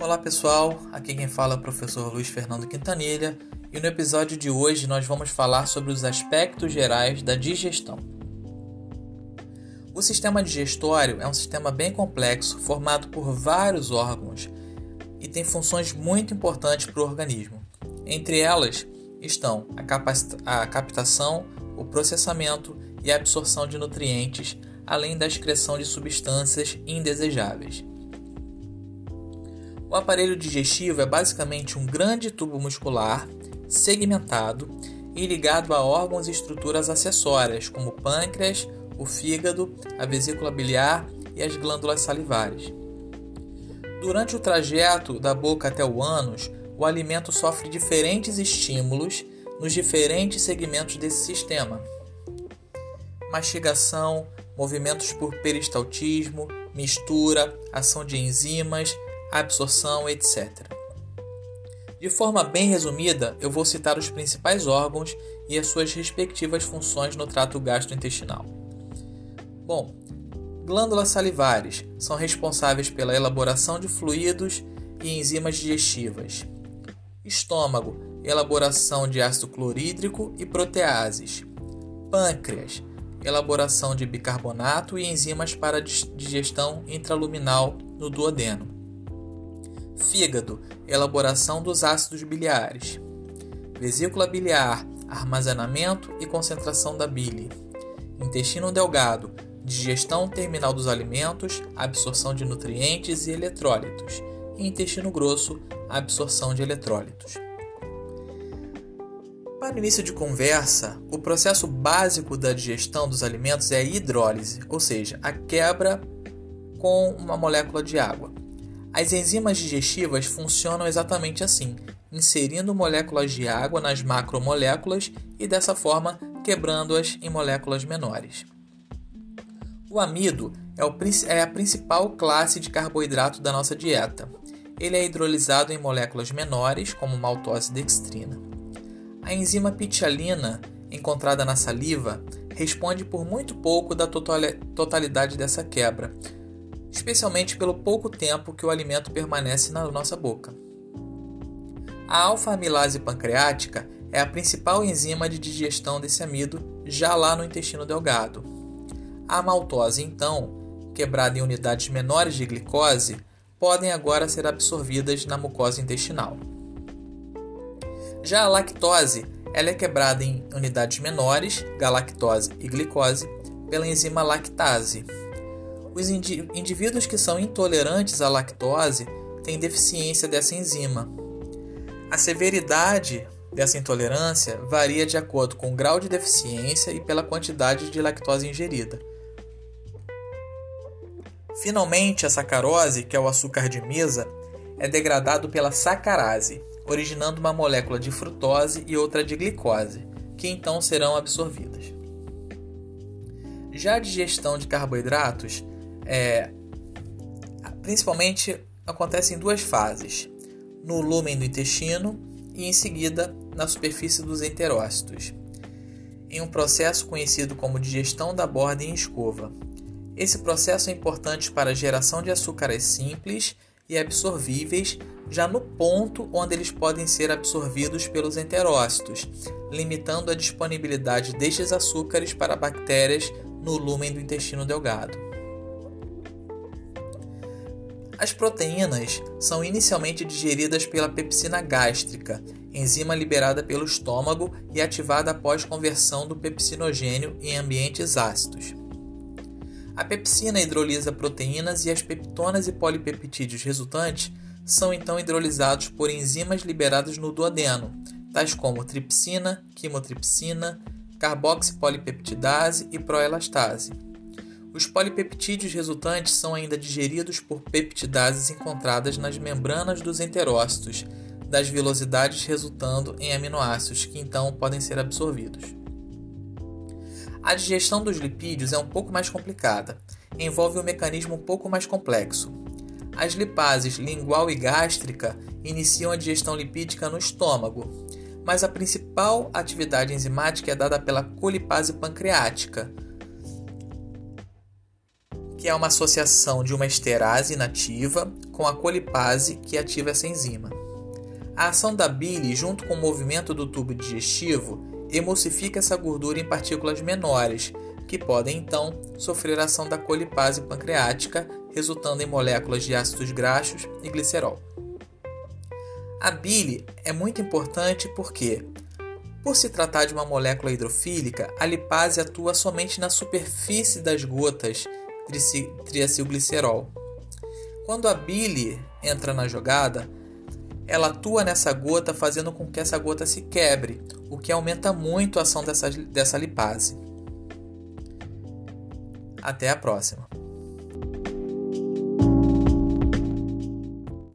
Olá pessoal, aqui quem fala é o professor Luiz Fernando Quintanilha e no episódio de hoje nós vamos falar sobre os aspectos gerais da digestão. O sistema digestório é um sistema bem complexo formado por vários órgãos e tem funções muito importantes para o organismo. Entre elas estão a, a captação, o processamento e a absorção de nutrientes, além da excreção de substâncias indesejáveis. O aparelho digestivo é basicamente um grande tubo muscular segmentado e ligado a órgãos e estruturas acessórias, como o pâncreas, o fígado, a vesícula biliar e as glândulas salivares. Durante o trajeto da boca até o ânus, o alimento sofre diferentes estímulos nos diferentes segmentos desse sistema. Mastigação, movimentos por peristaltismo, mistura, ação de enzimas, absorção, etc. De forma bem resumida, eu vou citar os principais órgãos e as suas respectivas funções no trato gastrointestinal. Bom, glândulas salivares são responsáveis pela elaboração de fluidos e enzimas digestivas. Estômago, elaboração de ácido clorídrico e proteases. Pâncreas, elaboração de bicarbonato e enzimas para digestão intraluminal no duodeno. Fígado, elaboração dos ácidos biliares. Vesícula biliar, armazenamento e concentração da bile. Intestino delgado, digestão terminal dos alimentos, absorção de nutrientes e eletrólitos. E intestino grosso, absorção de eletrólitos. Para o início de conversa, o processo básico da digestão dos alimentos é a hidrólise, ou seja, a quebra com uma molécula de água. As enzimas digestivas funcionam exatamente assim, inserindo moléculas de água nas macromoléculas e dessa forma quebrando-as em moléculas menores. O amido é, é, a principal classe de carboidrato da nossa dieta. Ele é hidrolisado em moléculas menores, como maltose e dextrina. A enzima pitialina, encontrada na saliva, responde por muito pouco da totalidade dessa quebra, especialmente pelo pouco tempo que o alimento permanece na nossa boca. A alfa-amilase pancreática é a principal enzima de digestão desse amido já lá no intestino delgado. A maltose, então, quebrada em unidades menores de glicose, podem agora ser absorvidas na mucosa intestinal. Já a lactose, ela é quebrada em unidades menores, galactose e glicose, pela enzima lactase, os indivíduos que são intolerantes à lactose têm deficiência dessa enzima. A severidade dessa intolerância varia de acordo com o grau de deficiência e pela quantidade de lactose ingerida. Finalmente, a sacarose, que é o açúcar de mesa, é degradado pela sacarase, originando uma molécula de frutose e outra de glicose, que então serão absorvidas. Já a digestão de carboidratos é, principalmente acontece em duas fases: no lúmen do intestino e em seguida na superfície dos enterócitos, em um processo conhecido como digestão da borda em escova. Esse processo é importante para a geração de açúcares simples e absorvíveis, já no ponto onde eles podem ser absorvidos pelos enterócitos, limitando a disponibilidade destes açúcares para bactérias no lúmen do intestino delgado. As proteínas são inicialmente digeridas pela pepsina gástrica, enzima liberada pelo estômago e ativada após conversão do pepsinogênio em ambientes ácidos. A pepsina hidrolisa proteínas e as peptonas e polipeptídeos resultantes são então hidrolisados por enzimas liberadas no duodeno, tais como tripsina, quimotripsina, carboxipolipeptidase e proelastase. Os polipeptídeos resultantes são ainda digeridos por peptidases encontradas nas membranas dos enterócitos, das velocidades resultando em aminoácidos que então podem ser absorvidos. A digestão dos lipídios é um pouco mais complicada, envolve um mecanismo um pouco mais complexo. As lipases lingual e gástrica iniciam a digestão lipídica no estômago, mas a principal atividade enzimática é dada pela colipase pancreática, que é uma associação de uma esterase inativa com a colipase que ativa essa enzima. A ação da bile, junto com o movimento do tubo digestivo, emulsifica essa gordura em partículas menores, que podem então sofrer a ação da colipase pancreática, resultando em moléculas de ácidos graxos e glicerol. A bile é muito importante porque, por se tratar de uma molécula hidrofílica, a lipase atua somente na superfície das gotas triacilglicerol. Quando a bile entra na jogada, ela atua nessa gota fazendo com que essa gota se quebre, o que aumenta muito a ação dessa, dessa lipase. Até a próxima!